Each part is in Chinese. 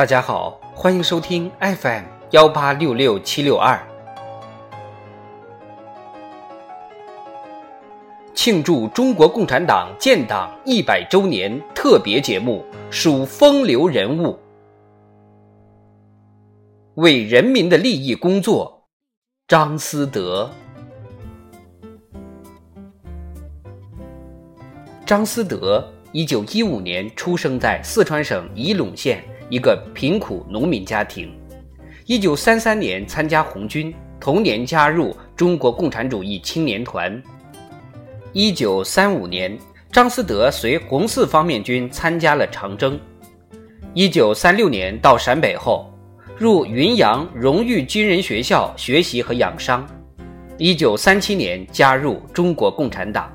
大家好，欢迎收听 FM 幺八六六七六二，庆祝中国共产党建党一百周年特别节目，属风流人物，为人民的利益工作，张思德。张思德，一九一五年出生在四川省仪陇县。一个贫苦农民家庭。一九三三年参加红军，同年加入中国共产主义青年团。一九三五年，张思德随红四方面军参加了长征。一九三六年到陕北后，入云阳荣誉军人学校学习和养伤。一九三七年加入中国共产党。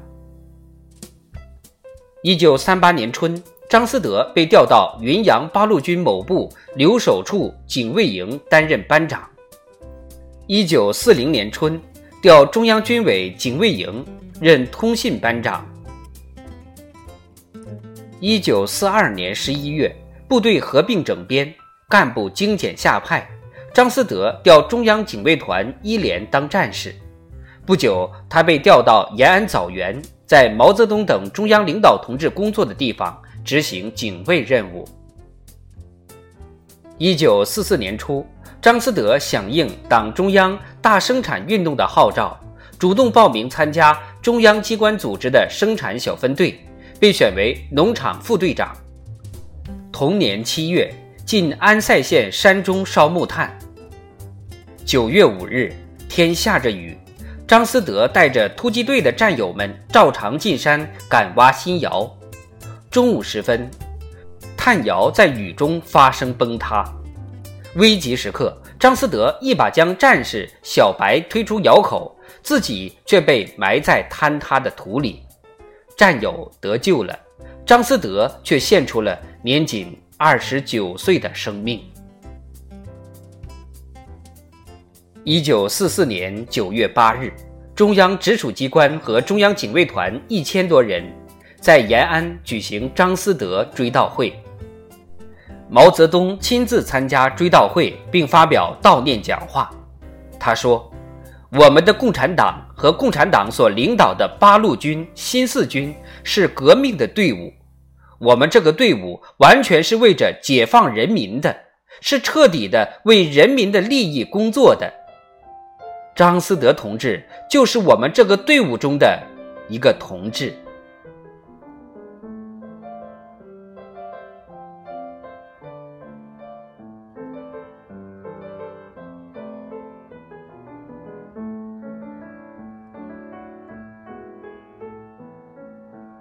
一九三八年春，张思德被调到云阳八路军某部留守处警卫营担任班长。一九四零年春，调中央军委警卫营任通信班长。一九四二年十一月，部队合并整编，干部精简下派，张思德调中央警卫团一连当战士。不久，他被调到延安枣园。在毛泽东等中央领导同志工作的地方执行警卫任务。一九四四年初，张思德响应党中央大生产运动的号召，主动报名参加中央机关组织的生产小分队，被选为农场副队长。同年七月，进安塞县山中烧木炭。九月五日，天下着雨。张思德带着突击队的战友们照常进山赶挖新窑。中午时分，炭窑在雨中发生崩塌。危急时刻，张思德一把将战士小白推出窑口，自己却被埋在坍塌的土里。战友得救了，张思德却献出了年仅二十九岁的生命。一九四四年九月八日，中央直属机关和中央警卫团一千多人在延安举行张思德追悼会。毛泽东亲自参加追悼会，并发表悼念讲话。他说：“我们的共产党和共产党所领导的八路军、新四军是革命的队伍，我们这个队伍完全是为着解放人民的，是彻底的为人民的利益工作的。”张思德同志就是我们这个队伍中的一个同志。